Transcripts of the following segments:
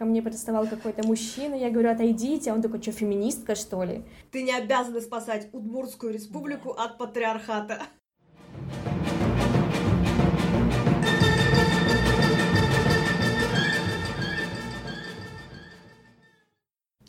ко мне приставал какой-то мужчина, я говорю, отойдите, а он такой, что, феминистка, что ли? Ты не обязана спасать Удмуртскую республику от патриархата.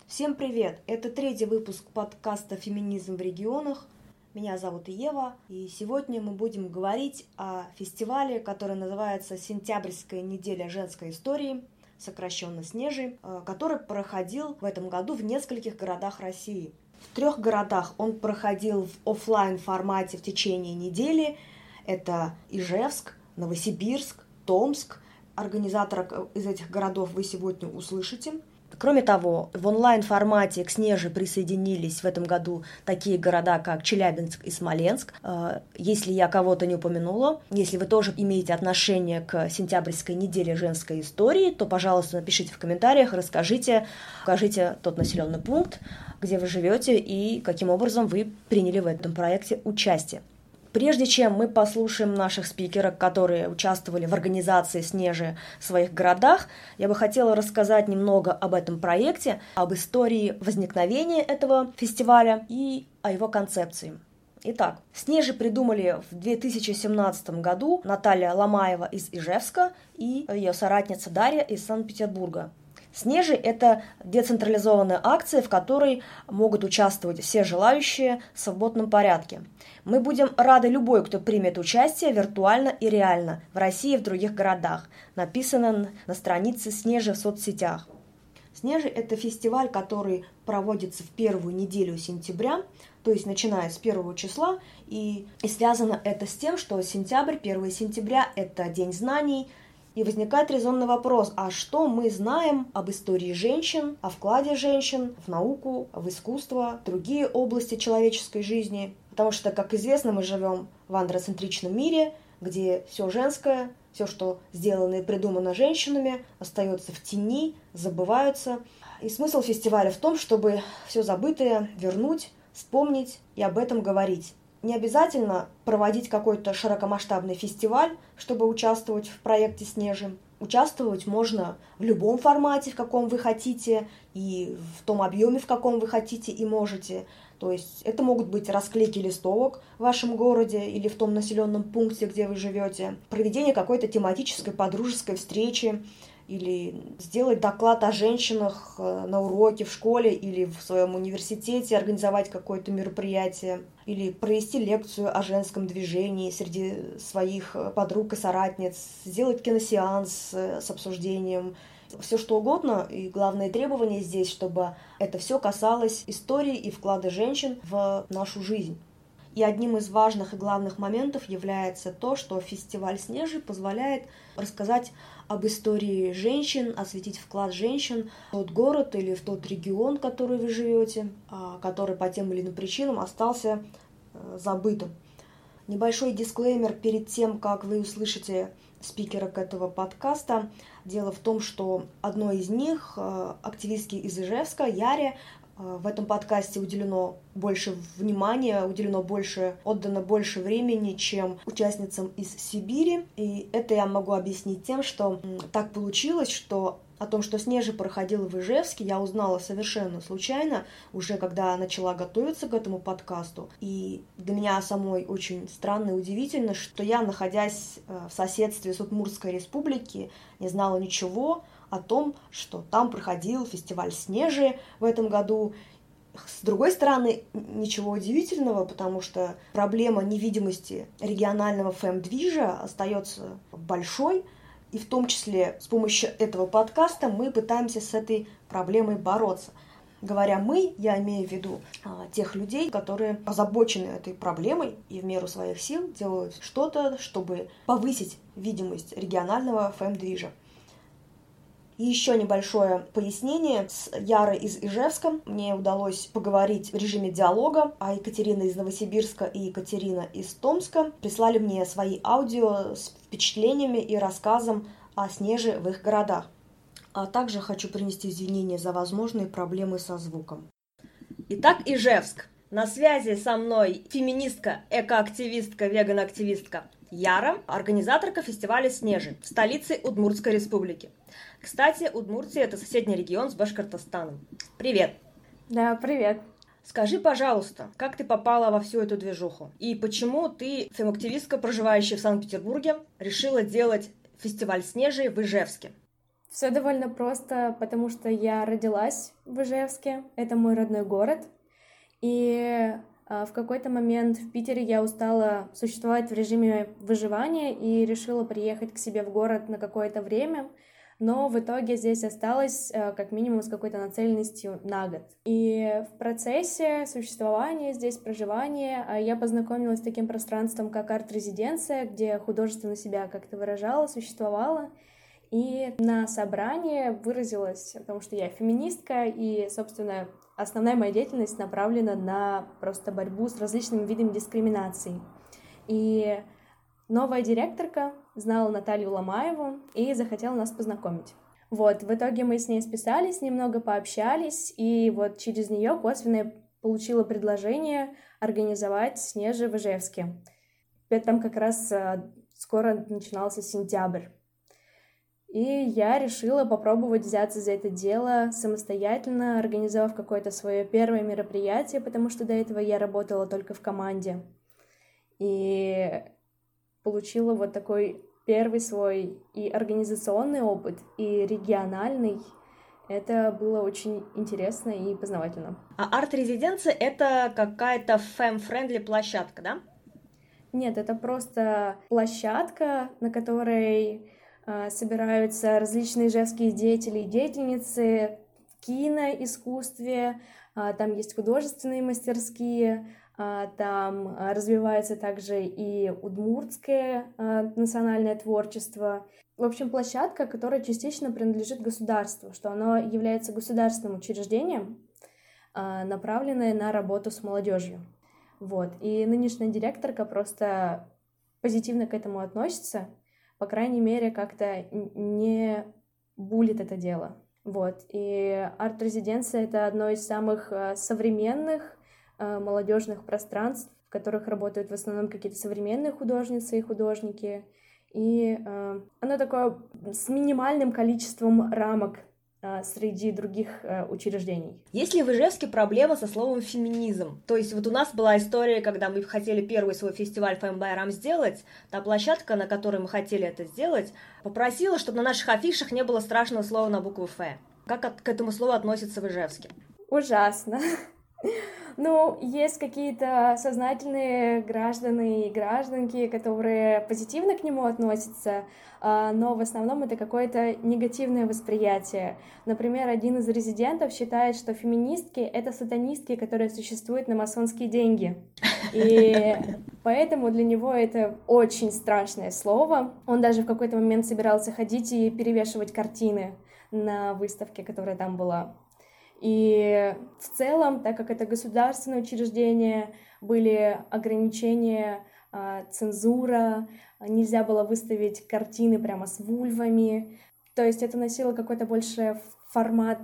Всем привет! Это третий выпуск подкаста «Феминизм в регионах». Меня зовут Ева, и сегодня мы будем говорить о фестивале, который называется «Сентябрьская неделя женской истории», сокращенно «Снежи», э, который проходил в этом году в нескольких городах России. В трех городах он проходил в офлайн формате в течение недели. Это Ижевск, Новосибирск, Томск. Организатора из этих городов вы сегодня услышите – Кроме того, в онлайн-формате к Снеже присоединились в этом году такие города, как Челябинск и Смоленск. Э, если я кого-то не упомянула, если вы тоже имеете отношение к сентябрьской неделе женской истории, то, пожалуйста, напишите в комментариях, расскажите, укажите тот населенный пункт, где вы живете и каким образом вы приняли в этом проекте участие. Прежде чем мы послушаем наших спикеров, которые участвовали в организации «Снежи» в своих городах, я бы хотела рассказать немного об этом проекте, об истории возникновения этого фестиваля и о его концепции. Итак, «Снежи» придумали в 2017 году Наталья Ломаева из Ижевска и ее соратница Дарья из Санкт-Петербурга. Снежи – это децентрализованная акция, в которой могут участвовать все желающие в свободном порядке. Мы будем рады любой, кто примет участие виртуально и реально в России и в других городах. Написано на странице Снежи в соцсетях. Снежи – это фестиваль, который проводится в первую неделю сентября, то есть начиная с первого числа, и, и связано это с тем, что сентябрь, 1 сентября – это День знаний – и возникает резонный вопрос, а что мы знаем об истории женщин, о вкладе женщин в науку, в искусство, в другие области человеческой жизни? Потому что, как известно, мы живем в андроцентричном мире, где все женское, все, что сделано и придумано женщинами, остается в тени, забываются. И смысл фестиваля в том, чтобы все забытое вернуть, вспомнить и об этом говорить. Не обязательно проводить какой-то широкомасштабный фестиваль, чтобы участвовать в проекте «Снежи». Участвовать можно в любом формате, в каком вы хотите, и в том объеме, в каком вы хотите и можете. То есть это могут быть расклейки листовок в вашем городе или в том населенном пункте, где вы живете, проведение какой-то тематической подружеской встречи, или сделать доклад о женщинах э, на уроке в школе или в своем университете, организовать какое-то мероприятие, или провести лекцию о женском движении среди своих э, подруг и соратниц, сделать киносеанс э, с обсуждением, все что угодно. И главное требование здесь, чтобы это все касалось истории и вклада женщин в нашу жизнь. И одним из важных и главных моментов является то, что фестиваль «Снежи» позволяет рассказать об истории женщин, осветить вклад женщин в тот город или в тот регион, в который вы живете, а, который по тем или иным причинам остался э, забытым. Небольшой дисклеймер перед тем, как вы услышите спикера к этого подкаста. Дело в том, что одной из них, э, активистки из Ижевска, Яре, в этом подкасте уделено больше внимания, уделено больше, отдано больше времени, чем участницам из Сибири. И это я могу объяснить тем, что так получилось, что о том, что Снежи проходила в Ижевске, я узнала совершенно случайно, уже когда начала готовиться к этому подкасту. И для меня самой очень странно и удивительно, что я, находясь э, в соседстве с Удмуртской республики, не знала ничего о том, что там проходил фестиваль «Снежи» в этом году. С другой стороны, ничего удивительного, потому что проблема невидимости регионального фэм-движа остается большой, и в том числе с помощью этого подкаста мы пытаемся с этой проблемой бороться. Говоря мы, я имею в виду а, тех людей, которые озабочены этой проблемой и в меру своих сил делают что-то, чтобы повысить видимость регионального фэм-движа. И еще небольшое пояснение. С Ярой из Ижевска мне удалось поговорить в режиме диалога, а Екатерина из Новосибирска и Екатерина из Томска прислали мне свои аудио с впечатлениями и рассказом о снеже в их городах. А также хочу принести извинения за возможные проблемы со звуком. Итак, Ижевск. На связи со мной феминистка, экоактивистка, веган-активистка Яра – организаторка фестиваля «Снежи» в столице Удмуртской республики. Кстати, Удмуртия – это соседний регион с Башкортостаном. Привет! Да, привет! Скажи, пожалуйста, как ты попала во всю эту движуху? И почему ты, фем-активистка, проживающая в Санкт-Петербурге, решила делать фестиваль «Снежи» в Ижевске? Все довольно просто, потому что я родилась в Ижевске, это мой родной город, и в какой-то момент в Питере я устала существовать в режиме выживания и решила приехать к себе в город на какое-то время, но в итоге здесь осталась а, как минимум с какой-то нацеленностью на год. И в процессе существования здесь, проживания, а, я познакомилась с таким пространством, как арт-резиденция, где художественно себя как-то выражала, существовала, и на собрании выразилась, потому что я феминистка, и, собственно, основная моя деятельность направлена на просто борьбу с различными видами дискриминации. И новая директорка знала Наталью Ломаеву и захотела нас познакомить. Вот, в итоге мы с ней списались, немного пообщались, и вот через нее косвенно получила предложение организовать Снежи в Ижевске. Там как раз э, скоро начинался сентябрь. И я решила попробовать взяться за это дело самостоятельно, организовав какое-то свое первое мероприятие, потому что до этого я работала только в команде. И получила вот такой первый свой и организационный опыт, и региональный. Это было очень интересно и познавательно. А арт-резиденция — это какая-то fem-friendly площадка, да? Нет, это просто площадка, на которой собираются различные ижевские деятели и деятельницы в киноискусстве, а, там есть художественные мастерские, а, там развивается также и удмуртское национальное творчество. В общем, площадка, которая частично принадлежит государству, что оно является государственным учреждением, направленное на работу с молодежью. Вот. И нынешняя директорка просто позитивно к этому относится, по крайней мере, как-то не булит это дело. Вот. И арт-резиденция — это одно из самых э, современных э, молодежных пространств, в которых работают в основном какие-то современные художницы и художники. И э, оно такое с минимальным количеством рамок среди других э, учреждений. Есть ли в Ижевске проблема со словом феминизм? То есть вот у нас была история, когда мы хотели первый свой фестиваль ФМБРам сделать, та площадка, на которой мы хотели это сделать, попросила, чтобы на наших афишах не было страшного слова на букву «Ф». Как к этому слову относятся в Ижевске? Ужасно. Ну, есть какие-то сознательные граждане и гражданки, которые позитивно к нему относятся, а, но в основном это какое-то негативное восприятие. Например, один из резидентов считает, что феминистки — это сатанистки, которые существуют на масонские деньги. И поэтому для него это очень страшное слово. Он даже в какой-то момент собирался ходить и перевешивать картины на выставке, которая там была. И в целом, так как это государственное учреждение, были ограничения, а, цензура, нельзя было выставить картины прямо с вульвами. То есть это носило какой-то больше формат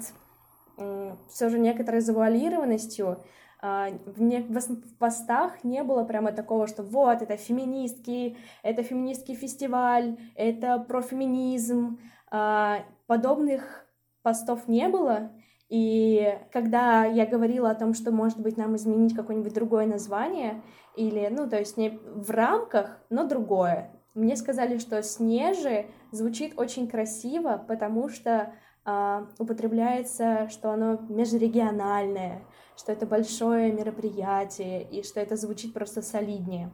все же некоторой завуалированностью. А, в, не, в постах не было прямо такого, что вот, это феминистки, это феминистский фестиваль, это про феминизм. А, подобных постов не было, и когда я говорила о том, что, может быть, нам изменить какое-нибудь другое название, или, ну, то есть не в рамках, но другое, мне сказали, что «снежи» звучит очень красиво, потому что э, употребляется, что оно межрегиональное, что это большое мероприятие, и что это звучит просто солиднее.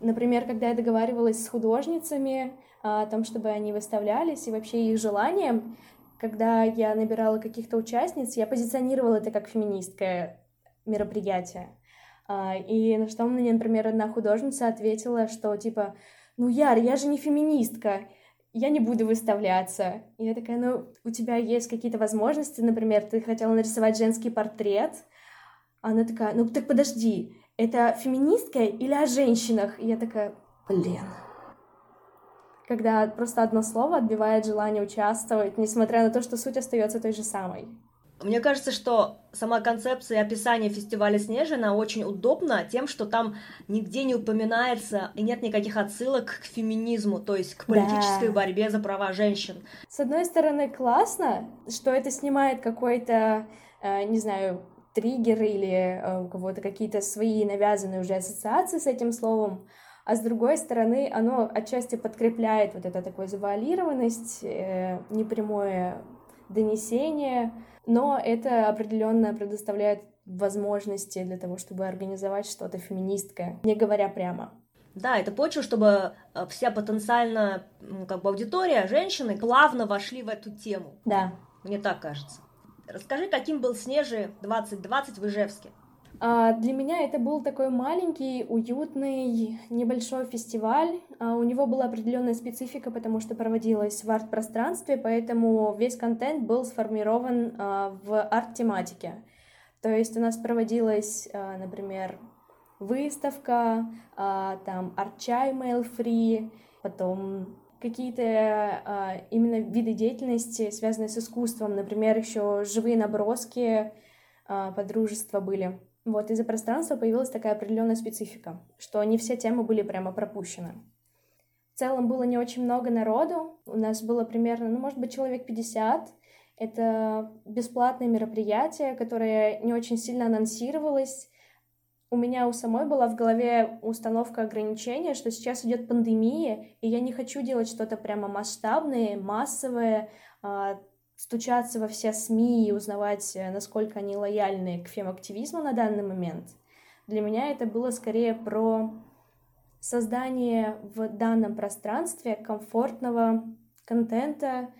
Например, когда я договаривалась с художницами о том, чтобы они выставлялись, и вообще их желанием, когда я набирала каких-то участниц, я позиционировала это как феминистское мероприятие. А, и на что мне, например, одна художница ответила, что типа, ну, Яр, я же не феминистка, я не буду выставляться. И я такая, ну, у тебя есть какие-то возможности, например, ты хотела нарисовать женский портрет, она такая, ну, так подожди, это феминистка или о женщинах? И я такая, блин, когда просто одно слово отбивает желание участвовать, несмотря на то, что суть остается той же самой. Мне кажется, что сама концепция описания фестиваля Снежина очень удобна тем, что там нигде не упоминается и нет никаких отсылок к феминизму, то есть к политической да. борьбе за права женщин. С одной стороны, классно, что это снимает какой-то, э, не знаю, триггер или э, у кого-то какие-то свои навязанные уже ассоциации с этим словом, а с другой стороны, оно отчасти подкрепляет вот это такое завуалированность, э, непрямое донесение, но это определенно предоставляет возможности для того, чтобы организовать что-то феминистское, не говоря прямо. Да, это почва, чтобы э, вся потенциально как бы аудитория, женщины плавно вошли в эту тему. Да. Мне так кажется. Расскажи, каким был Снежи 2020 в Ижевске? А, для меня это был такой маленький, уютный, небольшой фестиваль. А, у него была определенная специфика, потому что проводилось в арт-пространстве, поэтому весь контент был сформирован а, в арт-тематике. То есть у нас проводилась, например, выставка, там арт-чай mail-free, потом какие-то именно виды деятельности, связанные с искусством, например, еще живые наброски, подружества были. Вот из-за пространства появилась такая определенная специфика, что не все темы были прямо пропущены. В целом было не очень много народу, у нас было примерно, ну, может быть, человек 50. Это бесплатное мероприятие, которое не очень сильно анонсировалось. У меня у самой была в голове установка ограничения, что сейчас идет пандемия, и я не хочу делать что-то прямо масштабное, массовое, а, стучаться во все СМИ и узнавать, э, насколько они лояльны к фем-активизму на данный момент, для меня это было скорее про создание в данном пространстве комфортного контента,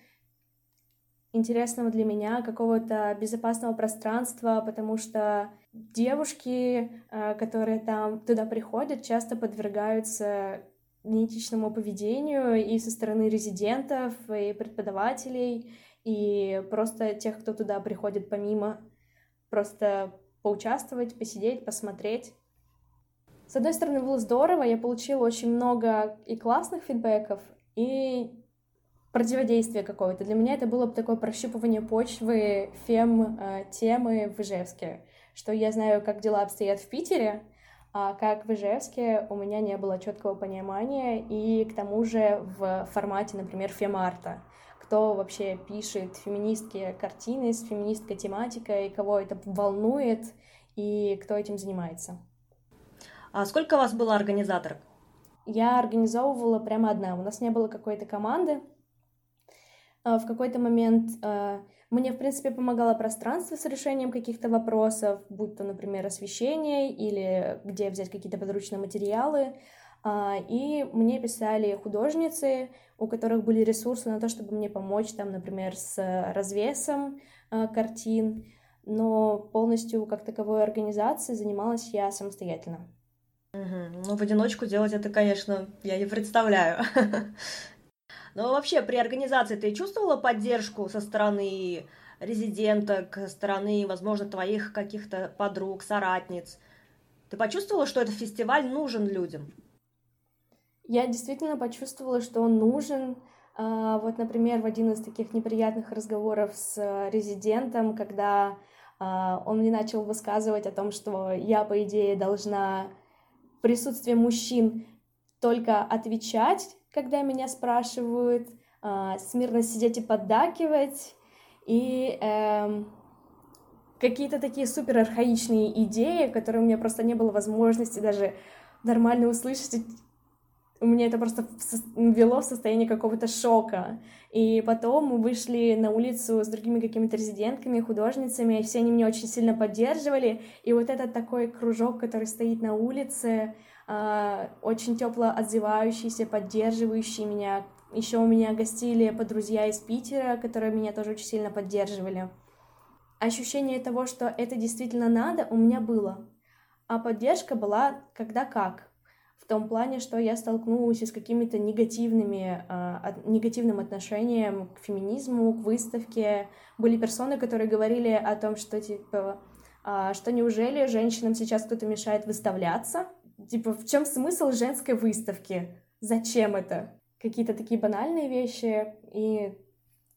интересного для меня, какого-то безопасного пространства, потому что девушки, э, которые там туда приходят, часто подвергаются неэтичному поведению и со стороны резидентов, и преподавателей, и просто тех, кто туда приходит помимо, просто поучаствовать, посидеть, посмотреть. С одной стороны, было здорово, я получила очень много и классных фидбэков, и противодействия какого-то. Для меня это было бы такое прощупывание почвы фем-темы э, в Ижевске, что я знаю, как дела обстоят в Питере, а как в Ижевске у меня не было четкого понимания, и к тому же в формате, например, фемарта кто вообще пишет феминистские картины с феминистской тематикой, кого это волнует и кто этим занимается. А сколько у вас было организаторов? Я организовывала прямо одна. У нас не было какой-то команды. А, в какой-то момент а, мне, в принципе, помогало пространство с решением каких-то вопросов, будь то, например, освещение или где взять какие-то подручные материалы. А, и мне писали художницы, у которых были ресурсы на то, чтобы мне помочь, там, например, с развесом а, картин, но полностью как таковой организацией занималась я самостоятельно. Угу. Ну, в одиночку делать это, конечно, я не представляю. Но вообще при организации ты чувствовала поддержку со стороны резиденток, со стороны, возможно, твоих каких-то подруг, соратниц? Ты почувствовала, что этот фестиваль нужен людям? Я действительно почувствовала, что он нужен. А, вот, например, в один из таких неприятных разговоров с резидентом, когда а, он мне начал высказывать о том, что я, по идее, должна в присутствии мужчин только отвечать, когда меня спрашивают, а, смирно сидеть и поддакивать, и эм, какие-то такие супер архаичные идеи, которые у меня просто не было возможности даже нормально услышать у меня это просто ввело в состояние какого-то шока. И потом мы вышли на улицу с другими какими-то резидентками, художницами, и все они меня очень сильно поддерживали. И вот этот такой кружок, который стоит на улице, а, очень тепло отзывающийся, поддерживающий меня. Еще у меня гостили друзья из Питера, которые меня тоже очень сильно поддерживали. Ощущение того, что это действительно надо, у меня было. А поддержка была когда как том плане, что я столкнулась с какими-то негативными, э, негативным отношением к феминизму, к выставке. Были персоны, которые говорили о том, что, типа, э, что неужели женщинам сейчас кто-то мешает выставляться? Типа, в чем смысл женской выставки? Зачем это? Какие-то такие банальные вещи. И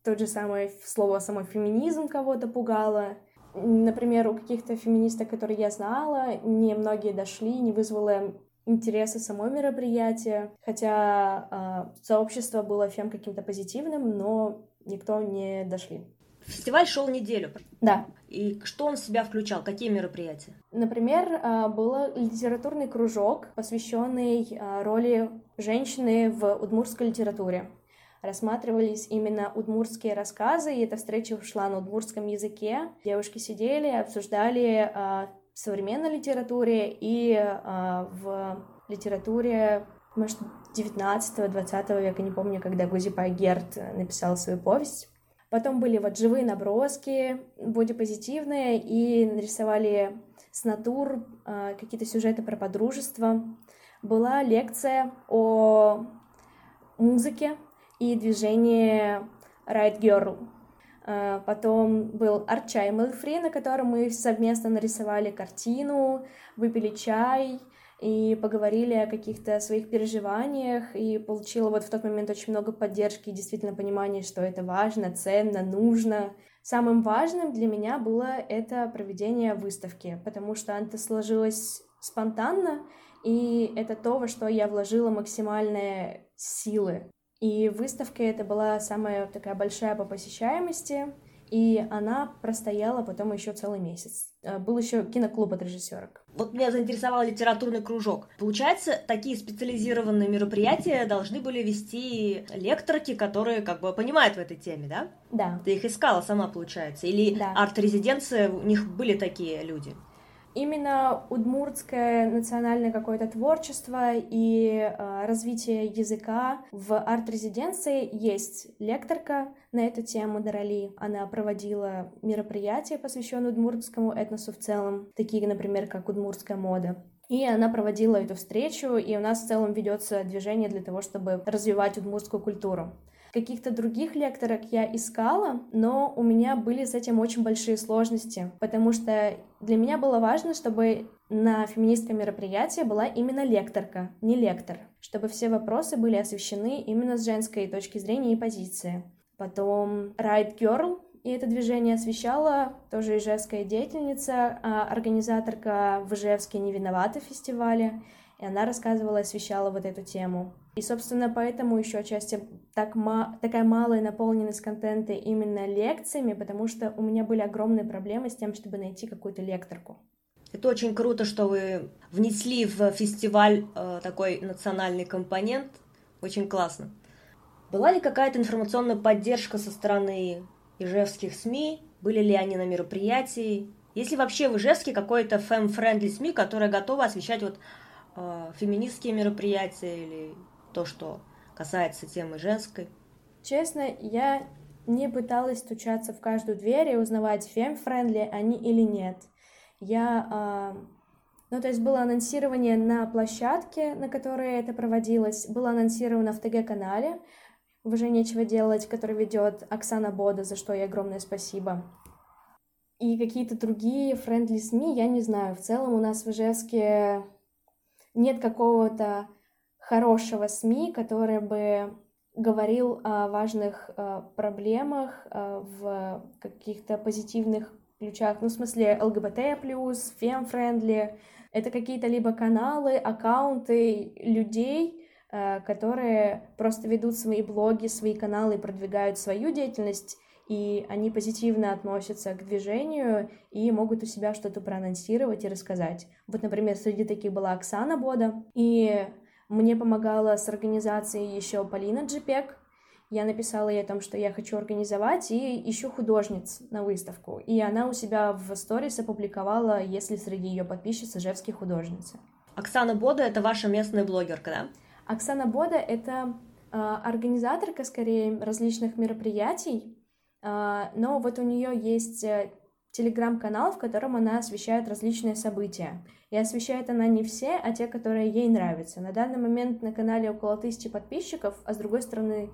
тот же самый слово само феминизм кого-то пугало. Например, у каких-то феминисток, которые я знала, не многие дошли, не вызвало интереса самой мероприятия, хотя э, сообщество было фем каким-то позитивным, но никто не дошли. Фестиваль шел неделю. Да. И что он в себя включал? Какие мероприятия? Например, а, был литературный кружок, посвященный а, роли женщины в удмуртской литературе. Рассматривались именно удмуртские рассказы, и эта встреча шла на удмуртском языке. Девушки сидели, обсуждали в современной литературе и в литературе, может, 19-20 века, не помню, когда Гузипай Герт написал свою повесть. Потом были вот живые наброски, бодипозитивные, и нарисовали с натур э, какие-то сюжеты про подружество. Была лекция о музыке и движении Right Girl. Э, потом был арт-чай Мэлфри, на котором мы совместно нарисовали картину, выпили чай, и поговорили о каких-то своих переживаниях, и получила вот в тот момент очень много поддержки и действительно понимания, что это важно, ценно, нужно. Самым важным для меня было это проведение выставки, потому что это сложилось спонтанно, и это то, во что я вложила максимальные силы. И выставка это была самая такая большая по посещаемости, и она простояла потом еще целый месяц. Э, был еще киноклуб от режиссерок. Вот меня заинтересовал литературный кружок. Получается, такие специализированные мероприятия должны были вести лекторки, которые как бы понимают в этой теме, да? Да. Ты их искала сама, получается? Или да. арт-резиденция, у них были такие люди? Именно удмуртское национальное какое-то творчество и э, развитие языка в арт-резиденции есть лекторка на эту тему Дарали. Она проводила мероприятия, посвященные удмуртскому этносу в целом, такие, например, как удмуртская мода. И она проводила эту встречу, и у нас в целом ведется движение для того, чтобы развивать удмуртскую культуру. Каких-то других лекторок я искала, но у меня были с этим очень большие сложности, потому что для меня было важно, чтобы на феминистском мероприятии была именно лекторка, не лектор, чтобы все вопросы были освещены именно с женской точки зрения и позиции. Потом Ride Girl, и это движение освещала тоже ижевская деятельница, а организаторка в Ижевске «Не виновата» фестивале, и она рассказывала, освещала вот эту тему. И, собственно, поэтому еще отчасти так ма- такая малая наполненность контента именно лекциями, потому что у меня были огромные проблемы с тем, чтобы найти какую-то лекторку. Это очень круто, что вы внесли в фестиваль э, такой национальный компонент. Очень классно. Была ли какая-то информационная поддержка со стороны ижевских СМИ? Были ли они на мероприятии? Есть ли вообще в Ижевске какой-то fem-friendly СМИ, которая готова освещать вот феминистские мероприятия или то, что касается темы женской? Честно, я не пыталась стучаться в каждую дверь и узнавать, fem-friendly они или нет. Я... Э, ну, то есть было анонсирование на площадке, на которой это проводилось, было анонсировано в ТГ-канале, «Уже нечего делать», который ведет Оксана Бода, за что ей огромное спасибо. И какие-то другие friendly СМИ, я не знаю. В целом у нас в Ижевске нет какого-то хорошего СМИ, который бы говорил о важных э, проблемах э, в каких-то позитивных ключах, ну, в смысле ЛГБТ+, фем-френдли. Это какие-то либо каналы, аккаунты людей, э, которые просто ведут свои блоги, свои каналы, продвигают свою деятельность, и они позитивно относятся к движению и могут у себя что-то проанонсировать и рассказать. Вот, например, среди таких была Оксана Бода, и мне помогала с организацией еще Полина Джипек. Я написала ей о том, что я хочу организовать и ищу художниц на выставку. И она у себя в сторис опубликовала, если среди ее подписчиц ижевские художницы. Оксана Бода — это ваша местная блогерка, да? Оксана Бода — это э, организаторка, скорее, различных мероприятий, но вот у нее есть э, телеграм-канал, в котором она освещает различные события. И освещает она не все, а те, которые ей нравятся. На данный момент на канале около тысячи подписчиков, а с другой стороны,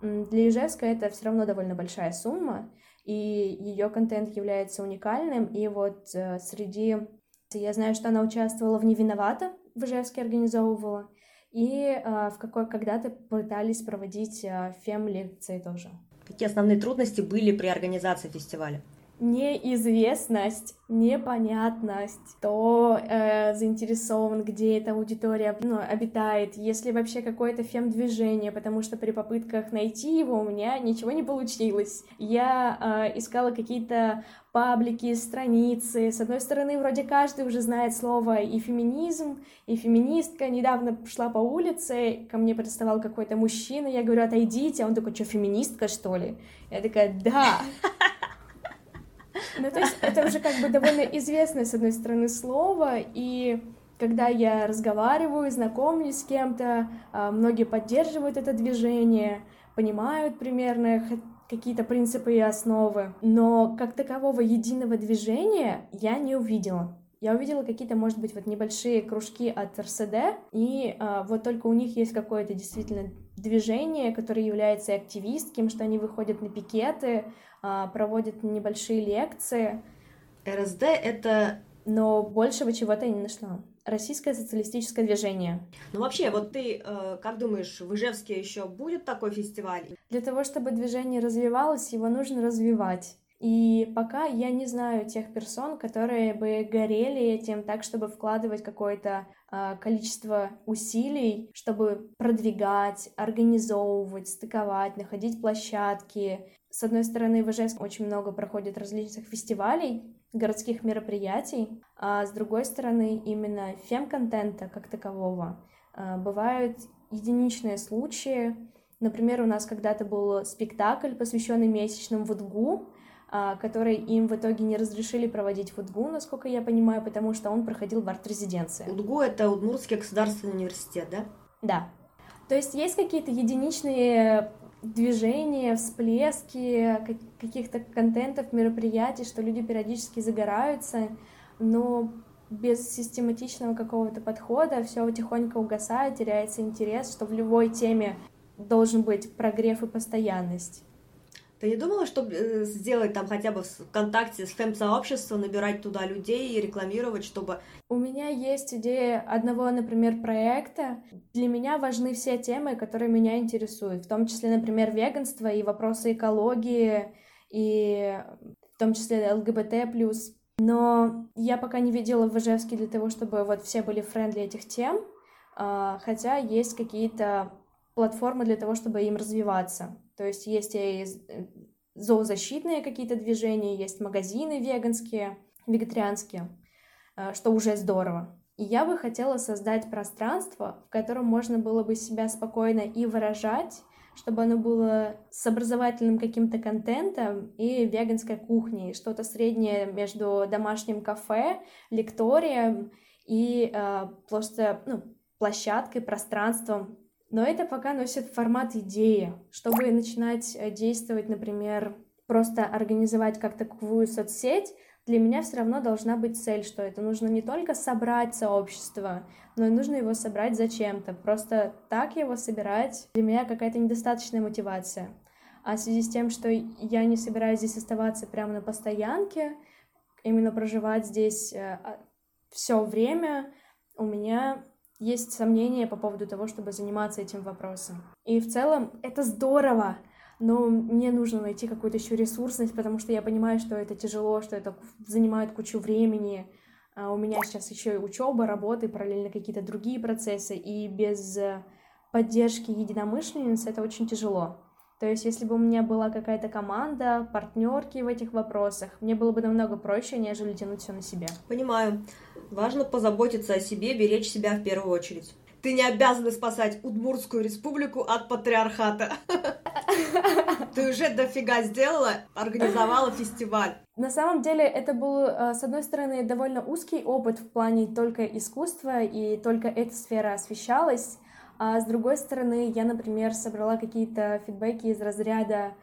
для Ижевска это все равно довольно большая сумма, и ее контент является уникальным. И вот э, среди... Я знаю, что она участвовала в «Не виновата», в Ижевске организовывала, и э, в какой когда-то пытались проводить фем-лекции тоже. Какие основные трудности были при организации фестиваля? неизвестность, непонятность, кто э, заинтересован, где эта аудитория ну, обитает, если вообще какое-то фем-движение, потому что при попытках найти его у меня ничего не получилось. Я э, искала какие-то паблики, страницы. С одной стороны, вроде каждый уже знает слово и феминизм, и феминистка. Недавно шла по улице, ко мне приставал какой-то мужчина, я говорю, отойдите, а он такой, что, феминистка, что ли? Я такая, да. Ну, то есть это уже как бы довольно известное, с одной стороны, слово, и когда я разговариваю, знакомлюсь с кем-то, а, многие поддерживают это движение, понимают примерно какие-то принципы и основы, но как такового единого движения я не увидела. Я увидела какие-то, может быть, вот небольшие кружки от РСД, и а, вот только у них есть какое-то действительно движение, которое является активистским, что они выходят на пикеты, а, проводят небольшие лекции. РСД — это... Но большего чего-то я не нашла. Российское социалистическое движение. Ну вообще, вот ты э, как думаешь, в Ижевске еще будет такой фестиваль? Для того, чтобы движение развивалось, его нужно развивать. И пока я не знаю тех персон, которые бы горели этим так, чтобы вкладывать какое-то э, количество усилий, чтобы продвигать, организовывать, стыковать, находить площадки, с одной стороны, в Ижевске очень много проходит различных фестивалей, городских мероприятий, а с другой стороны, именно фем-контента как такового. А, бывают единичные случаи. Например, у нас когда-то был спектакль, посвященный месячным в УДГУ, а, который им в итоге не разрешили проводить в УДГУ, насколько я понимаю, потому что он проходил в арт-резиденции. УДГУ — это Удмуртский государственный университет, да? Да. То есть есть какие-то единичные движения, всплески каких-то контентов, мероприятий, что люди периодически загораются, но без систематичного какого-то подхода все тихонько угасает, теряется интерес, что в любой теме должен быть прогрев и постоянность. Ты не думала, что э, сделать там хотя бы в ВКонтакте с фэм-сообществом, набирать туда людей и рекламировать, чтобы... У меня есть идея одного, например, проекта. Для меня важны все темы, которые меня интересуют, в том числе, например, веганство и вопросы экологии, и в том числе ЛГБТ+. Но я пока не видела в Ижевске для того, чтобы вот все были френдли этих тем, а, хотя есть какие-то платформы для того, чтобы им развиваться. То есть есть и э, зоозащитные какие-то движения, есть магазины веганские, вегетарианские, э, что уже здорово. И я бы хотела создать пространство, в котором можно было бы себя спокойно и выражать, чтобы оно было с образовательным каким-то контентом и веганской кухней, что-то среднее между домашним кафе, лекторием и э, просто ну, площадкой, пространством но это пока носит формат идеи. Чтобы начинать э, действовать, например, просто организовать как таковую соцсеть, для меня все равно должна быть цель, что это нужно не только собрать сообщество, но и нужно его собрать зачем-то. Просто так его собирать для меня какая-то недостаточная мотивация. А в связи с тем, что я не собираюсь здесь оставаться прямо на постоянке, именно проживать здесь э, а, все время, у меня есть сомнения по поводу того, чтобы заниматься этим вопросом. И в целом это здорово, но мне нужно найти какую-то еще ресурсность, потому что я понимаю, что это тяжело, что это занимает кучу времени. А у меня сейчас еще и учеба, работа, и параллельно какие-то другие процессы, и без поддержки единомышленниц это очень тяжело. То есть, если бы у меня была какая-то команда, партнерки в этих вопросах, мне было бы намного проще, нежели тянуть все на себе. Понимаю. Важно позаботиться о себе, беречь себя в первую очередь. Ты не обязана спасать Удмуртскую республику от патриархата. Ты уже дофига сделала, организовала фестиваль. На самом деле это был, э, с одной стороны, довольно узкий опыт в плане только искусства, и только эта сфера освещалась. А с другой стороны, я, например, собрала какие-то фидбэки из разряда,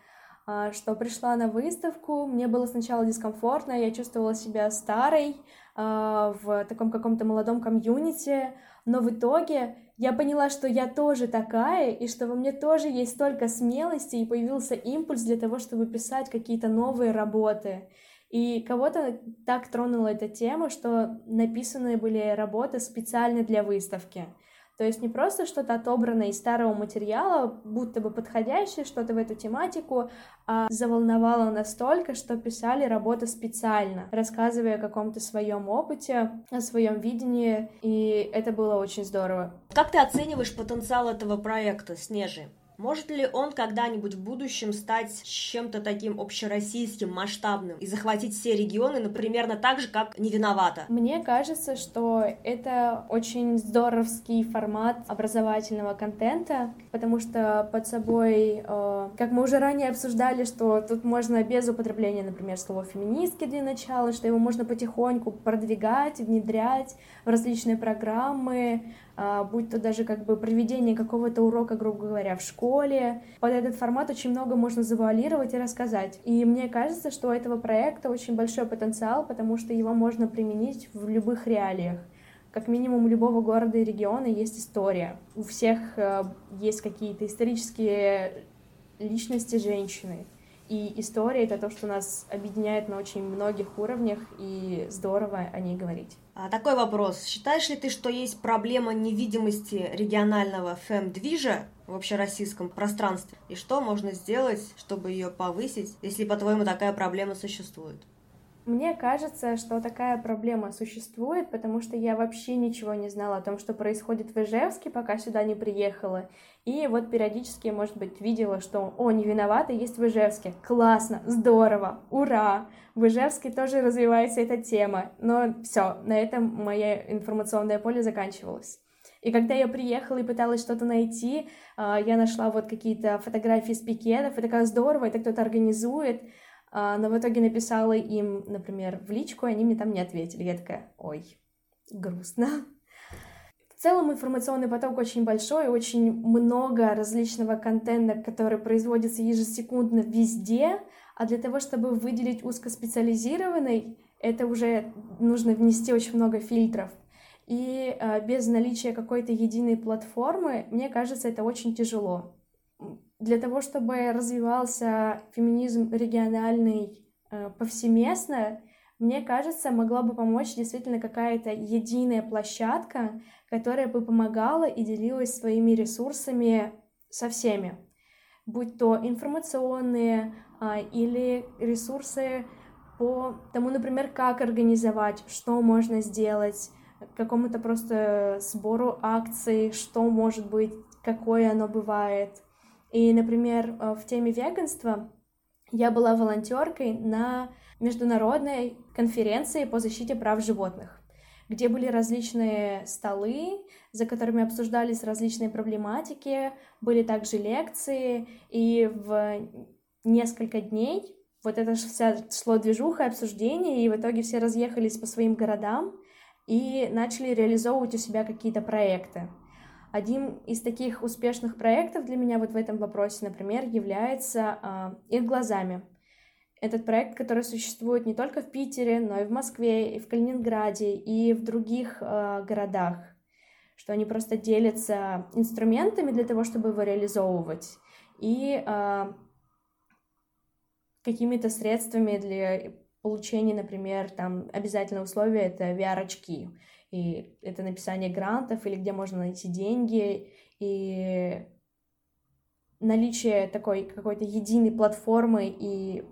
а, что пришла на выставку, мне было сначала дискомфортно, я чувствовала себя старой а, в таком каком-то молодом комьюнити, но в итоге я поняла, что я тоже такая, и что во мне тоже есть столько смелости, и появился импульс для того, чтобы писать какие-то новые работы. И кого-то так тронула эта тема, что написанные были работы специально для выставки. То есть не просто что-то отобранное из старого материала, будто бы подходящее что-то в эту тематику, а заволновало настолько, что писали работу специально, рассказывая о каком-то своем опыте, о своем видении, и это было очень здорово. Как ты оцениваешь потенциал этого проекта, Снежи? Может ли он когда-нибудь в будущем стать чем-то таким общероссийским, масштабным и захватить все регионы, ну, примерно так же, как «Не виновата»? Мне кажется, что это очень здоровский формат образовательного контента, потому что под собой, э, как мы уже ранее обсуждали, что тут можно без употребления, например, слова «феминистки» для начала, что его можно потихоньку продвигать, внедрять в различные программы, будь то даже как бы проведение какого-то урока, грубо говоря, в школе. Под этот формат очень много можно завуалировать и рассказать. И мне кажется, что у этого проекта очень большой потенциал, потому что его можно применить в любых реалиях. Как минимум у любого города и региона есть история. У всех э, есть какие-то исторические личности женщины. И история — это то, что нас объединяет на очень многих уровнях, и здорово о ней говорить. А такой вопрос. Считаешь ли ты, что есть проблема невидимости регионального фэм-движа в общероссийском пространстве? И что можно сделать, чтобы ее повысить, если, по-твоему, такая проблема существует? Мне кажется, что такая проблема существует, потому что я вообще ничего не знала о том, что происходит в Ижевске, пока сюда не приехала. И вот периодически, может быть, видела, что «О, не виновата, есть в Ижевске». Классно, здорово, ура! В Ижевске тоже развивается эта тема. Но все, на этом мое информационное поле заканчивалось. И когда я приехала и пыталась что-то найти, а, я нашла вот какие-то фотографии с пикетов, и такая здорово, это кто-то организует, но в итоге написала им, например, в личку, и они мне там не ответили. Я такая, ой, грустно. В целом информационный поток очень большой, очень много различного контента, который производится ежесекундно везде, а для того, чтобы выделить узкоспециализированный, это уже нужно внести очень много фильтров. И э, без наличия какой-то единой платформы, мне кажется, это очень тяжело для того, чтобы развивался феминизм региональный э, повсеместно, мне кажется, могла бы помочь действительно какая-то единая площадка, которая бы помогала и делилась своими ресурсами со всеми, будь то информационные а, или ресурсы по тому, например, как организовать, что можно сделать, какому-то просто сбору акций, что может быть, какое оно бывает — и, например, э, в теме веганства я была волонтеркой на международной конференции по защите прав животных, где были различные столы, за которыми обсуждались различные проблематики, были также лекции, и в несколько дней вот это вся шло движуха, обсуждение, и в итоге все разъехались по своим городам и начали реализовывать у себя какие-то проекты. Один из таких успешных проектов для меня вот в этом вопросе, например, является э, «Их глазами». Этот проект, который существует не только в Питере, но и в Москве, и в Калининграде, и в других э, городах, что они просто делятся инструментами для того, чтобы его реализовывать, и э, какими-то средствами для получения, например, там обязательное условие — это VR-очки и это написание грантов, или где можно найти деньги, и наличие такой какой-то единой платформы, и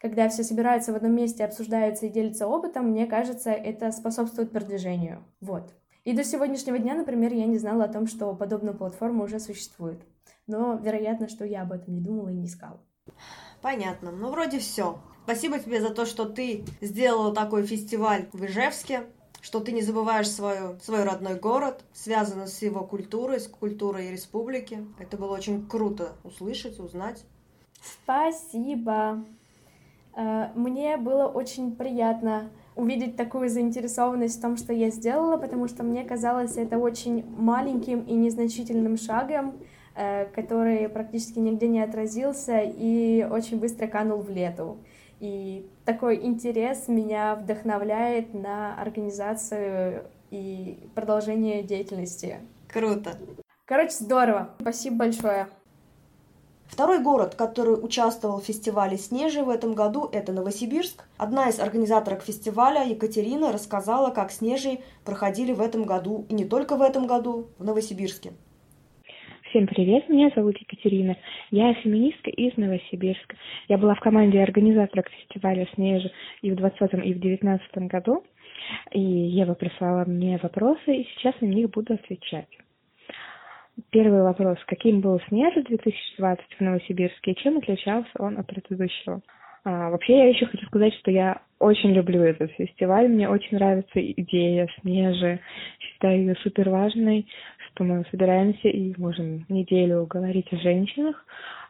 когда все собираются в одном месте, обсуждаются и делятся опытом, мне кажется, это способствует продвижению. Вот. И до сегодняшнего дня, например, я не знала о том, что подобная платформа уже существует. Но вероятно, что я об этом не думала и не искала. Понятно. Ну, вроде все. Спасибо тебе за то, что ты сделала такой фестиваль в Ижевске что ты не забываешь свою, свой родной город, связано с его культурой, с культурой республики. Это было очень круто услышать, узнать. Спасибо. Э, мне было очень приятно увидеть такую заинтересованность в том, что я сделала, потому что мне казалось это очень маленьким и незначительным шагом, э, который практически нигде не отразился и очень быстро канул в лету. И такой интерес меня вдохновляет на организацию и продолжение деятельности. Круто. Короче, здорово. Спасибо большое. Второй город, который участвовал в фестивале «Снежи» в этом году, это Новосибирск. Одна из организаторок фестиваля, Екатерина, рассказала, как «Снежи» проходили в этом году, и не только в этом году, в Новосибирске. Всем привет, меня зовут Екатерина. Я феминистка из Новосибирска. Я была в команде организаторов фестиваля «Снежи» и в 2020 и в 2019 году. И Ева прислала мне вопросы, и сейчас на них буду отвечать. Первый вопрос. Каким был снеж 2020 в Новосибирске и чем отличался он от предыдущего? А, вообще, я еще хочу сказать, что я очень люблю этот фестиваль. Мне очень нравится идея снежи. Считаю ее супер важной, что мы собираемся и можем неделю говорить о женщинах,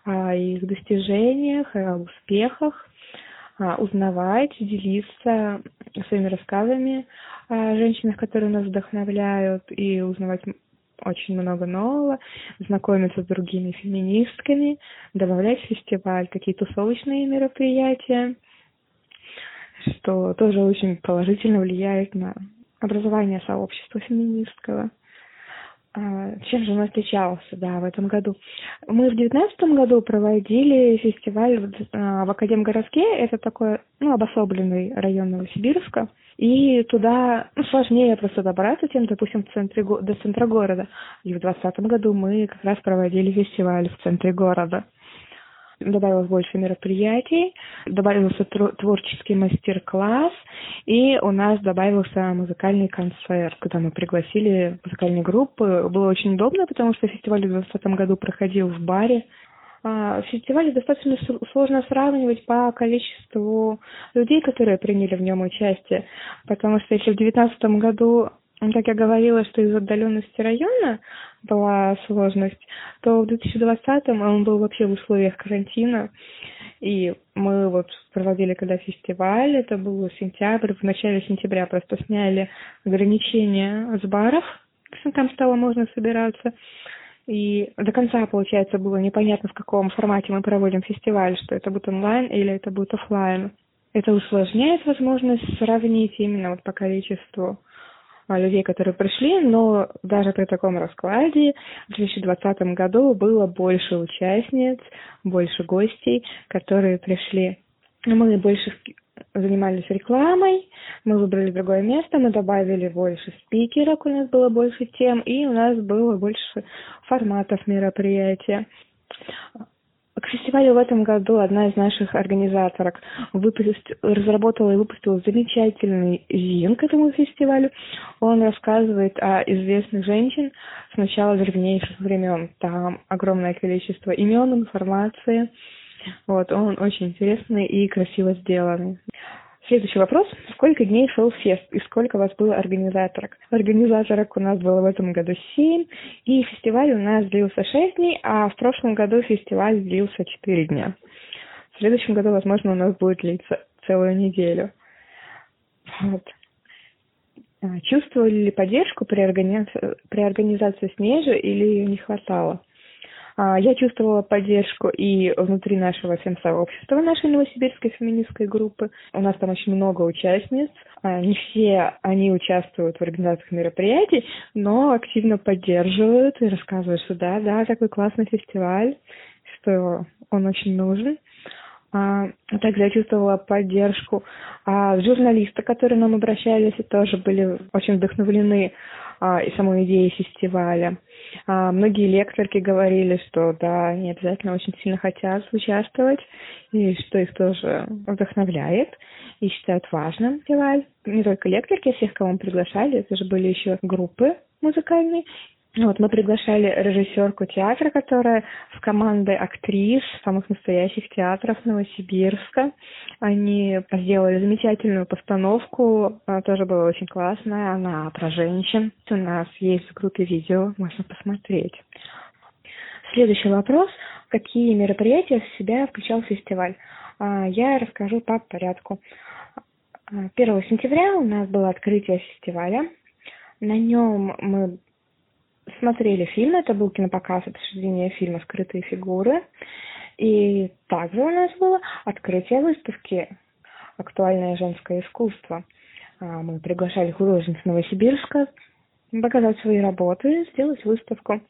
о их достижениях, о успехах, а, узнавать, делиться своими рассказами о женщинах, которые нас вдохновляют, и узнавать очень много нового, знакомиться с другими феминистками, добавлять в фестиваль какие-то тусовочные мероприятия, что тоже очень положительно влияет на образование сообщества феминистского. А, чем же он отличался, да, в этом году? Мы в девятнадцатом году проводили фестиваль в а, Академгородке, это такой, ну, обособленный район Новосибирска, и туда ну, сложнее просто добраться, чем, допустим, в центре, до центра города. И в двадцатом году мы как раз проводили фестиваль в центре города добавилось больше мероприятий, добавился творческий мастер-класс, и у нас добавился музыкальный концерт, когда мы пригласили музыкальные группы. Было очень удобно, потому что фестиваль в 2020 году проходил в баре. А, фестиваль достаточно сложно сравнивать по количеству людей, которые приняли в нем участие, потому что если в 2019 году как я говорила, что из отдаленности района была сложность, то в 2020-м он был вообще в условиях карантина. И мы вот проводили когда фестиваль, это был сентябрь, в начале сентября просто сняли ограничения с баров, там стало можно собираться. И до конца, получается, было непонятно, в каком формате мы проводим фестиваль, что это будет онлайн или это будет офлайн. Это усложняет возможность сравнить именно вот по количеству людей, которые пришли, но даже при таком раскладе в 2020 году было больше участниц, больше гостей, которые пришли. Мы больше занимались рекламой, мы выбрали другое место, мы добавили больше спикеров, у нас было больше тем, и у нас было больше форматов мероприятия. К фестивалю в этом году одна из наших организаторок выпустила, разработала и выпустила замечательный зин к этому фестивалю. Он рассказывает о известных женщин с начала древнейших времен. Там огромное количество имен, информации. Вот, он очень интересный и красиво сделанный. Следующий вопрос. Сколько дней шел фест и сколько у вас было организаторок? Организаторок у нас было в этом году 7, и фестиваль у нас длился 6 дней, а в прошлом году фестиваль длился 4 дня. В следующем году, возможно, у нас будет длиться целую неделю. Вот. А, чувствовали ли поддержку при организации, при организации снежи или ее не хватало? А, я чувствовала поддержку и внутри нашего фем-сообщества, нашей новосибирской феминистской группы. У нас там очень много участниц. А, не все они участвуют в организациях мероприятий, но активно поддерживают и рассказывают, что да, да, такой классный фестиваль, что он очень нужен. А, также я чувствовала поддержку а, журналисты, которые нам обращались, тоже были очень вдохновлены а, и самой идеей фестиваля. А, многие лекторки говорили, что да, они обязательно очень сильно хотят участвовать, и что их тоже вдохновляет и считают важным фестиваль. Не только лекторки, всех, кого мы приглашали, это же были еще группы музыкальные, вот, мы приглашали режиссерку театра, которая с командой актрис самых настоящих театров Новосибирска. Они сделали замечательную постановку, она тоже была очень классная, она про женщин. У нас есть в группе видео, можно посмотреть. Следующий вопрос. Какие мероприятия в себя включал фестиваль? А, я расскажу по порядку. 1 сентября у нас было открытие фестиваля. На нем мы смотрели фильм, это был кинопоказ обсуждения фильма «Скрытые фигуры». И также у нас было открытие выставки «Актуальное женское искусство». А, мы приглашали художниц Новосибирска показать свои работы, сделать выставку.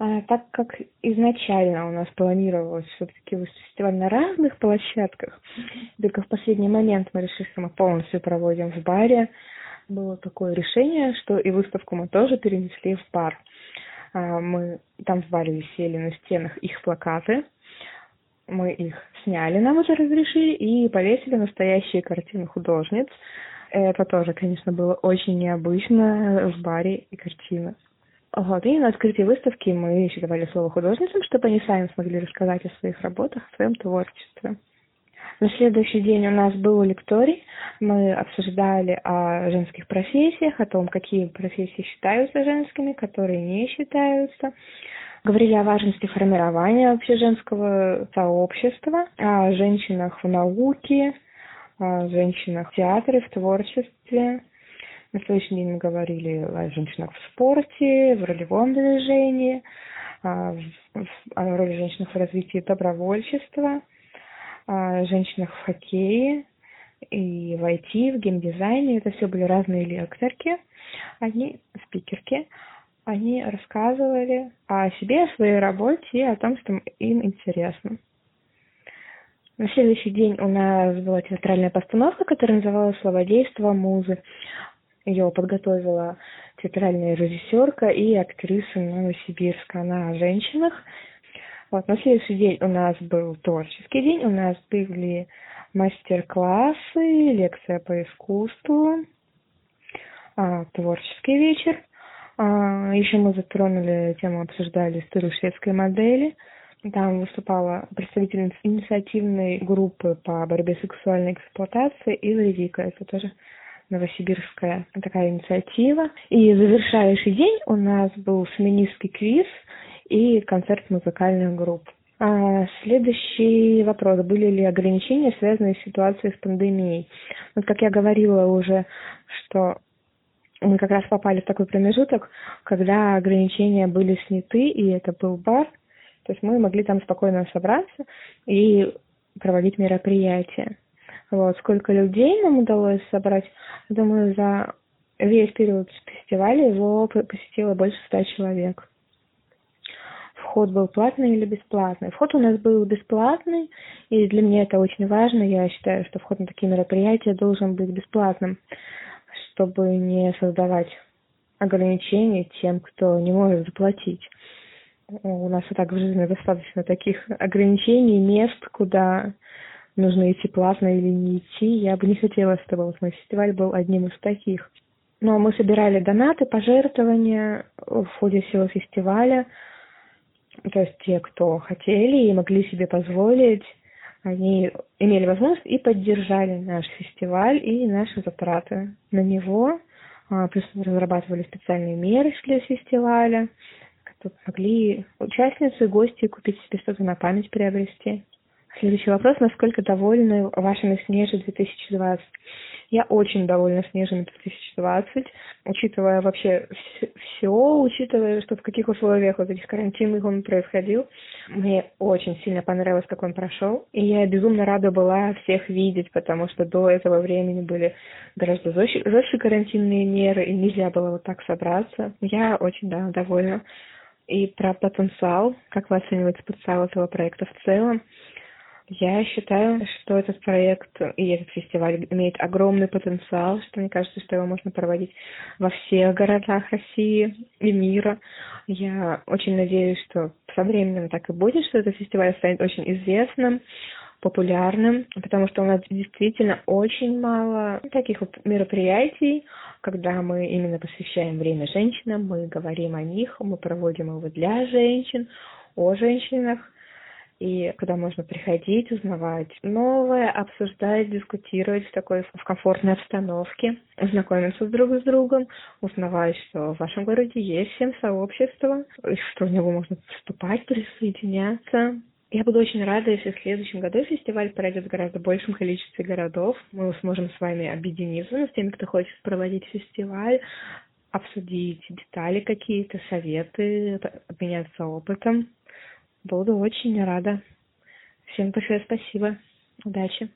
А, так как изначально у нас планировалось все-таки фестиваль на разных площадках, только в последний момент мы решили, что мы полностью проводим в баре, было такое решение, что и выставку мы тоже перенесли в бар. А, мы там в баре висели на стенах их плакаты, мы их сняли, нам уже разрешили, и повесили настоящие картины художниц. Это тоже, конечно, было очень необычно в баре и картины. Вот, и на открытии выставки мы еще давали слово художницам, чтобы они сами смогли рассказать о своих работах, о своем творчестве. На следующий день у нас был лекторий. Мы обсуждали о женских профессиях, о том, какие профессии считаются женскими, которые не считаются. Говорили о важности формирования вообще женского сообщества, о женщинах в науке, о женщинах в театре, в творчестве, на следующий день мы говорили о женщинах в спорте, в ролевом движении, о роли женщин в развитии добровольчества, женщинах в хоккее и в IT, в геймдизайне. Это все были разные лекторки, они спикерки. Они рассказывали о себе, о своей работе и о том, что им интересно. На следующий день у нас была театральная постановка, которая называлась «Словодейство музы». Ее подготовила театральная режиссерка и актриса Новосибирска. Она о женщинах. Вот, на следующий день у нас был творческий день, у нас были мастер-классы, лекция по искусству, а, творческий вечер. А, еще мы затронули тему, обсуждали историю шведской модели. Там выступала представительница инициативной группы по борьбе с сексуальной эксплуатацией Ива Рика. Это тоже новосибирская такая инициатива. И завершающий день у нас был феминистский квиз и концерт музыкальных групп. А следующий вопрос. Были ли ограничения, связанные с ситуацией с пандемией? Вот как я говорила уже, что мы как раз попали в такой промежуток, когда ограничения были сняты, и это был бар. То есть мы могли там спокойно собраться и проводить мероприятия. Вот, сколько людей нам удалось собрать, думаю, за весь период фестиваля его посетило больше ста человек. Вход был платный или бесплатный? Вход у нас был бесплатный, и для меня это очень важно. Я считаю, что вход на такие мероприятия должен быть бесплатным, чтобы не создавать ограничений тем, кто не может заплатить. У нас и так в жизни достаточно таких ограничений, мест, куда нужно идти платно или не идти. Я бы не хотела, чтобы вот мой фестиваль был одним из таких. Но мы собирали донаты, пожертвования в ходе всего фестиваля. То есть те, кто хотели и могли себе позволить, они имели возможность и поддержали наш фестиваль и наши затраты на него. А, плюс разрабатывали специальные меры для фестиваля, чтобы могли участницы гости купить себе что-то на память приобрести. Следующий вопрос. Насколько довольны вашими Снежи 2020? Я очень довольна Снежами 2020, учитывая вообще все, учитывая, что в каких условиях вот этих карантинных он происходил. Мне очень сильно понравилось, как он прошел. И я безумно рада была всех видеть, потому что до этого времени были гораздо жестче, карантинные меры, и нельзя было вот так собраться. Я очень, да, довольна. И про потенциал, как вы оцениваете потенциал этого проекта в целом. Я считаю, что этот проект и этот фестиваль имеет огромный потенциал, что мне кажется, что его можно проводить во всех городах России и мира. Я очень надеюсь, что со временем так и будет, что этот фестиваль станет очень известным, популярным, потому что у нас действительно очень мало таких вот мероприятий, когда мы именно посвящаем время женщинам, мы говорим о них, мы проводим его для женщин, о женщинах, и куда можно приходить, узнавать новое, обсуждать, дискутировать в такой в комфортной обстановке, знакомиться друг с другом, узнавать, что в вашем городе есть всем сообщество, что в него можно вступать, присоединяться. Я буду очень рада, если в следующем году фестиваль пройдет в гораздо большем количестве городов. Мы сможем с вами объединиться с теми, кто хочет проводить фестиваль, обсудить детали какие-то, советы, обменяться опытом. Буду очень рада. Всем большое спасибо. Удачи.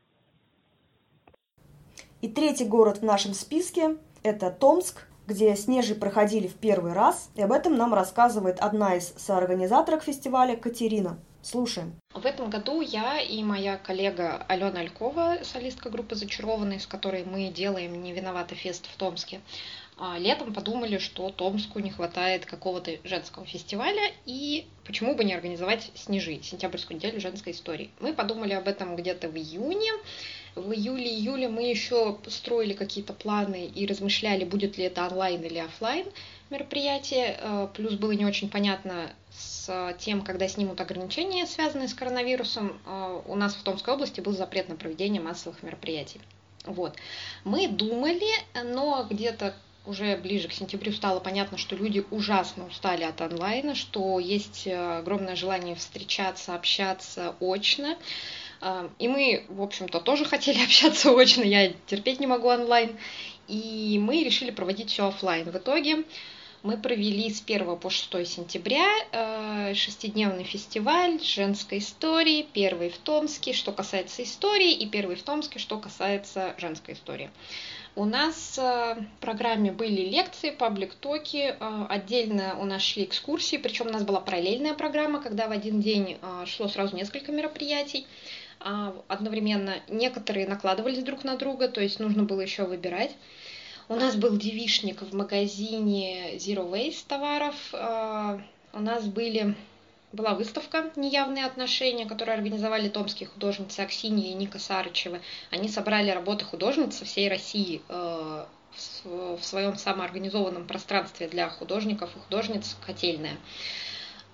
И третий город в нашем списке – это Томск. где Снежи проходили в первый раз, и об этом нам рассказывает одна из соорганизаторов фестиваля Катерина. Слушаем. В этом году я и моя коллега Алена Алькова, солистка группы «Зачарованные», с которой мы делаем «Не виновата фест» в Томске, летом подумали, что Томску не хватает какого-то женского фестиваля, и почему бы не организовать «Снежи», сентябрьскую неделю женской истории. Мы подумали об этом где-то в июне, в июле-июле мы еще строили какие-то планы и размышляли, будет ли это онлайн или офлайн мероприятие. Э, плюс было не очень понятно с тем, когда снимут ограничения, связанные с коронавирусом. Э, у нас в Томской области был запрет на проведение массовых мероприятий. Вот. Мы думали, но где-то уже ближе к сентябрю стало понятно, что люди ужасно устали от онлайна, что есть э, огромное желание встречаться, общаться очно. И мы, в общем-то, тоже хотели общаться очно, я терпеть не могу онлайн. И мы решили проводить все офлайн. В итоге мы провели с 1 по 6 сентября э, шестидневный фестиваль женской истории, первый в Томске, что касается истории, и первый в Томске, что касается женской истории. У нас э, в программе были лекции, паблик-токи, э, отдельно у нас шли экскурсии, причем у нас была параллельная программа, когда в один день шло сразу несколько мероприятий. А, одновременно некоторые накладывались друг на друга, то есть нужно было еще выбирать. У нас был девишник в магазине Zero Waste товаров. А, у нас были была выставка «Неявные отношения», которую организовали томские художницы Аксинья и Ника Сарычева. Они собрали работы художниц со всей России э, в своем самоорганизованном пространстве для художников и художниц «Котельная».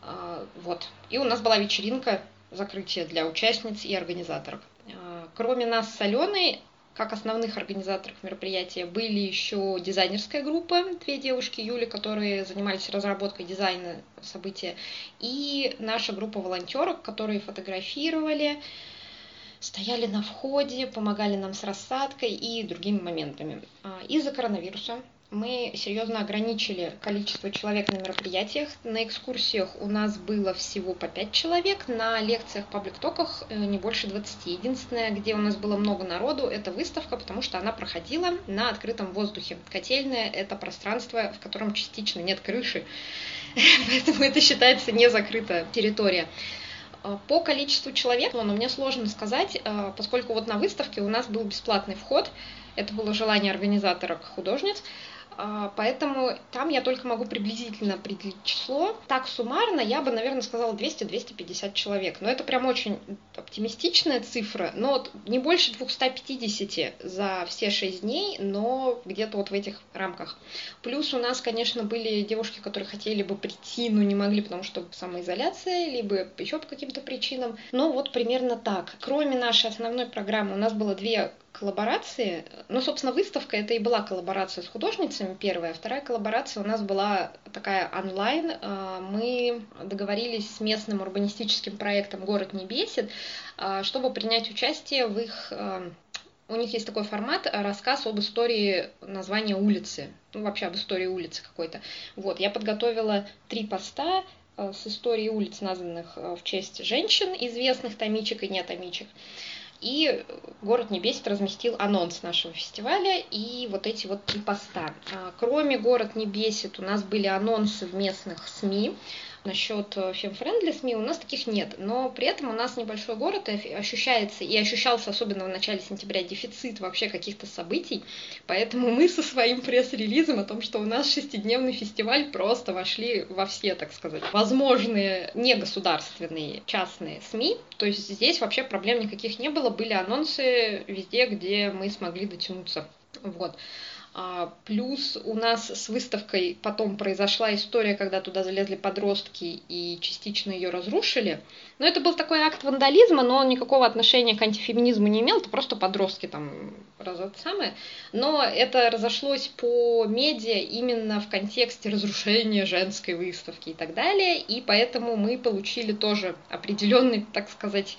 А, вот. И у нас была вечеринка закрытие для участниц и организаторов. А, кроме нас с Аленой, как основных организаторов мероприятия, были еще дизайнерская группа, две девушки, Юли, которые занимались разработкой дизайна события, и наша группа волонтеров, которые фотографировали, стояли на входе, помогали нам с рассадкой и другими моментами. А, из-за коронавируса мы серьезно ограничили количество человек на мероприятиях. На экскурсиях у нас было всего по 5 человек, на лекциях, паблик-токах э, не больше 20. Единственное, где у нас было много народу, это выставка, потому что она проходила на открытом воздухе. Котельная – это пространство, в котором частично нет крыши, поэтому это считается не закрытая территория. Э, по количеству человек, но мне сложно сказать, э, поскольку вот на выставке у нас был бесплатный вход, это было желание организатора художниц, а, поэтому там я только могу приблизительно определить число. Так суммарно я бы, наверное, сказала 200-250 человек. Но это прям очень оптимистичная цифра. Но не больше 250 за все 6 дней, но где-то вот в этих рамках. Плюс у нас, конечно, были девушки, которые хотели бы прийти, но не могли, потому что самоизоляция, либо еще по каким-то причинам. Но вот примерно так. Кроме нашей основной программы у нас было две коллаборации. Ну, собственно, выставка это и была коллаборация с художницами первая. Вторая коллаборация у нас была такая онлайн. А, мы договорились с местным урбанистическим проектом «Город не бесит», а, чтобы принять участие в их а, у них есть такой формат, рассказ об истории названия улицы, ну, вообще об истории улицы какой-то. Вот, я подготовила три поста с историей улиц, названных в честь женщин, известных томичек и неотомичек. И «Город не бесит» разместил анонс нашего фестиваля и вот эти вот три поста. А, кроме «Город не бесит» у нас были анонсы в местных СМИ. Насчет фемфрендли СМИ у нас таких нет, но при этом у нас небольшой город и ощущается, и ощущался особенно в начале сентября дефицит вообще каких-то событий, поэтому мы со своим пресс-релизом о том, что у нас шестидневный фестиваль, просто вошли во все, так сказать, возможные негосударственные частные СМИ, то есть здесь вообще проблем никаких не было, были анонсы везде, где мы смогли дотянуться. Вот. А, плюс у нас с выставкой потом произошла история, когда туда залезли подростки и частично ее разрушили. Но это был такой акт вандализма, но он никакого отношения к антифеминизму не имел, это просто подростки там раз это самое. Но это разошлось по медиа именно в контексте разрушения женской выставки и так далее, и поэтому мы получили тоже определенный, так сказать,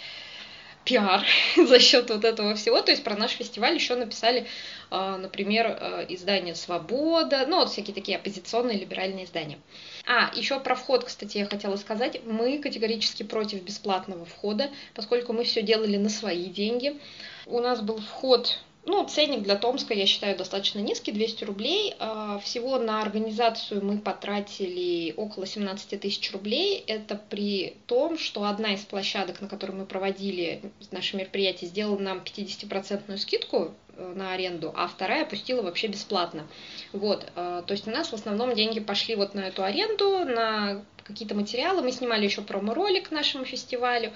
пиар за счет вот этого всего. То есть про наш фестиваль еще написали, а, например, а, издание «Свобода», ну вот всякие такие оппозиционные либеральные издания. А, еще про вход, кстати, я хотела сказать. Мы категорически против бесплатного входа, поскольку мы все делали на свои деньги. У нас был вход Ну, ценник для Томска, я считаю, достаточно низкий, 200 рублей. А, всего на организацию мы потратили около 17 тысяч рублей. Это при том, что одна из площадок, на которой мы проводили наши мероприятия, сделала нам 50% скидку э, на аренду, а вторая пустила вообще бесплатно. Вот, э, то есть у нас в основном деньги пошли вот на эту аренду, на какие-то материалы. Мы снимали еще промо-ролик к нашему фестивалю.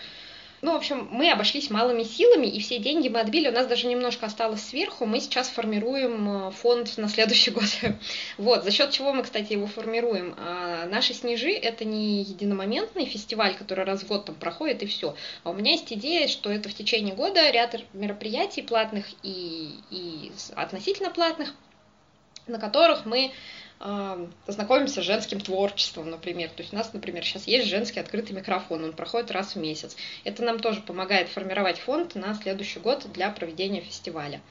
Ну, в общем, мы обошлись малыми силами, и все деньги мы отбили. У нас даже немножко осталось сверху. Мы сейчас формируем э, фонд на следующий год. Вот, за счет чего мы, кстати, его формируем. А наши снежи — это не единомоментный фестиваль, который раз в год там проходит, и все. А у меня есть идея, что это в течение года ряд мероприятий платных и, и относительно платных, на которых мы познакомимся с женским творчеством, например. То есть у нас, например, сейчас есть женский открытый микрофон, он проходит раз в месяц. Это нам тоже помогает формировать фонд на следующий год для проведения фестиваля.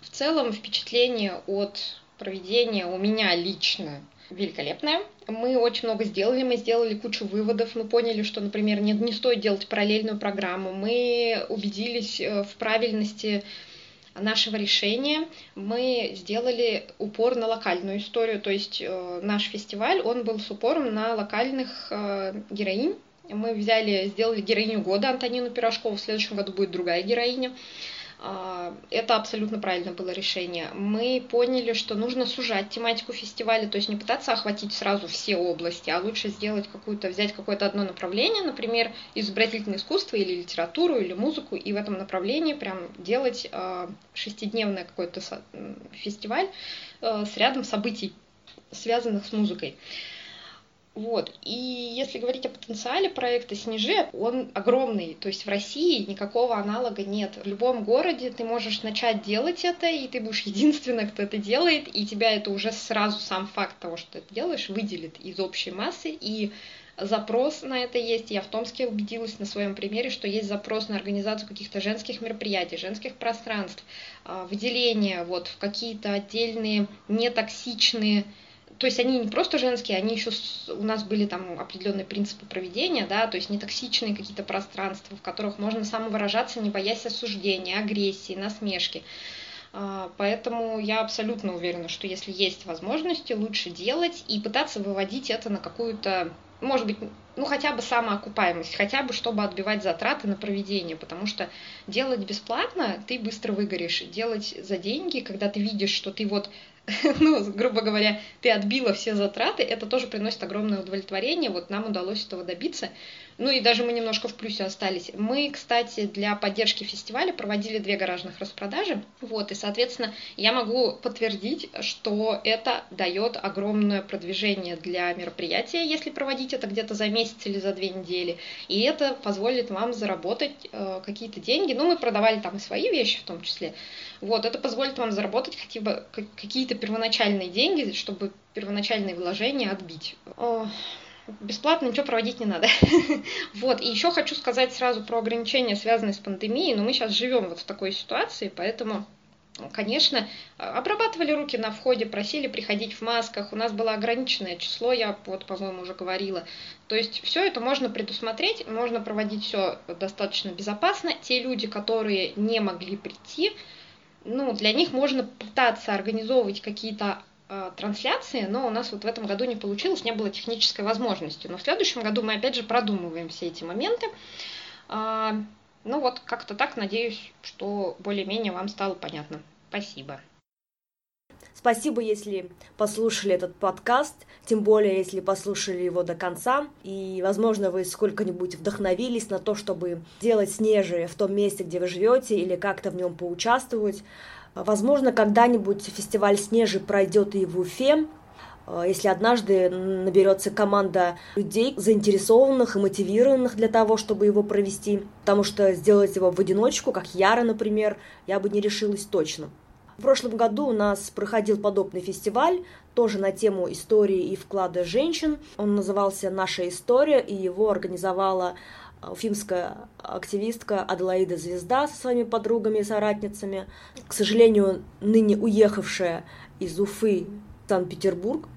В целом впечатление от проведения у меня лично великолепное. Мы очень много сделали, мы сделали кучу выводов, мы поняли, что, например, не, не стоит делать параллельную программу, мы убедились э, в правильности нашего решения мы сделали упор на локальную историю, то есть э, наш фестиваль, он был с упором на локальных э, героинь. Мы взяли, сделали героиню года Антонину Пирожкову, в следующем году будет другая героиня. А, это абсолютно правильно было решение. Мы поняли, что нужно сужать тематику фестиваля, то есть не пытаться охватить сразу все области, а лучше сделать какую-то, взять какое-то одно направление, например, изобразительное искусство или литературу, или музыку, и в этом направлении прям делать а, шестидневный какой-то фестиваль а, с рядом событий, связанных с музыкой. Вот. И если говорить о потенциале проекта «Снежи», он огромный. То есть в России никакого аналога нет. В любом городе ты можешь начать делать это, и ты будешь единственным, кто это делает, и тебя это уже сразу сам факт того, что ты это делаешь, выделит из общей массы. И запрос на это есть. Я в Томске убедилась на своем примере, что есть запрос на организацию каких-то женских мероприятий, женских пространств, а, выделение вот в какие-то отдельные нетоксичные то есть они не просто женские, они еще у нас были там определенные принципы проведения, да, то есть не токсичные какие-то пространства, в которых можно самовыражаться, не боясь осуждения, агрессии, насмешки. А, поэтому я абсолютно уверена, что если есть возможности, лучше делать и пытаться выводить это на какую-то, может быть, ну хотя бы самоокупаемость, хотя бы чтобы отбивать затраты на проведение, потому что делать бесплатно ты быстро выгоришь, делать за деньги, когда ты видишь, что ты вот ну, грубо говоря, ты отбила все затраты, это тоже приносит огромное удовлетворение. Вот нам удалось этого добиться. Ну и даже мы немножко в плюсе остались. Мы, кстати, для поддержки фестиваля проводили две гаражных распродажи. Вот, и, соответственно, я могу подтвердить, что это дает огромное продвижение для мероприятия, если проводить это где-то за месяц или за две недели. И это позволит вам заработать э, какие-то деньги. Ну, мы продавали там и свои вещи в том числе. Вот, это позволит вам заработать хотя бы какие-то первоначальные деньги, чтобы первоначальные вложения отбить бесплатно ничего проводить не надо. вот, и еще хочу сказать сразу про ограничения, связанные с пандемией, но мы сейчас живем вот в такой ситуации, поэтому Конечно, обрабатывали руки на входе, просили приходить в масках. У нас было ограниченное число, я вот, по-моему, уже говорила. То есть все это можно предусмотреть, можно проводить все достаточно безопасно. Те люди, которые не могли прийти, ну, для них можно пытаться организовывать какие-то Э, трансляции, но у нас вот в этом году не получилось, не было технической возможности. Но в следующем году мы опять же продумываем все эти моменты. Ну вот, как-то так, надеюсь, что более-менее вам стало понятно. Спасибо. Спасибо, если послушали этот подкаст, тем более, если послушали его до конца. И, возможно, вы сколько-нибудь вдохновились на то, чтобы делать снежи в том месте, где вы живете, или как-то в нем поучаствовать. Возможно, когда-нибудь фестиваль «Снежи» пройдет и в Уфе, если однажды наберется команда людей, заинтересованных и мотивированных для того, чтобы его провести. Потому что сделать его в одиночку, как Яра, например, я бы не решилась точно. В прошлом году у нас проходил подобный фестиваль, тоже на тему истории и вклада женщин. Он назывался «Наша история», и его организовала уфимская активистка Аделаида Звезда со своими подругами и соратницами, к сожалению, ныне уехавшая из Уфы в Санкт-Петербург.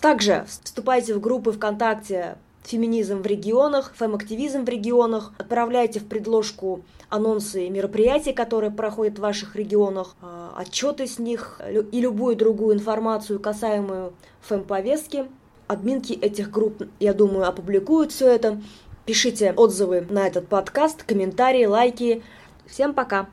Также вступайте в группы ВКонтакте феминизм в регионах, фем-активизм в регионах. Отправляйте в предложку анонсы мероприятий, которые проходят в ваших регионах, а, отчеты с них и любую другую информацию, касаемую фем-повестки. Админки этих групп, я думаю, опубликуют все это. Пишите отзывы на этот подкаст, комментарии, лайки. Всем пока!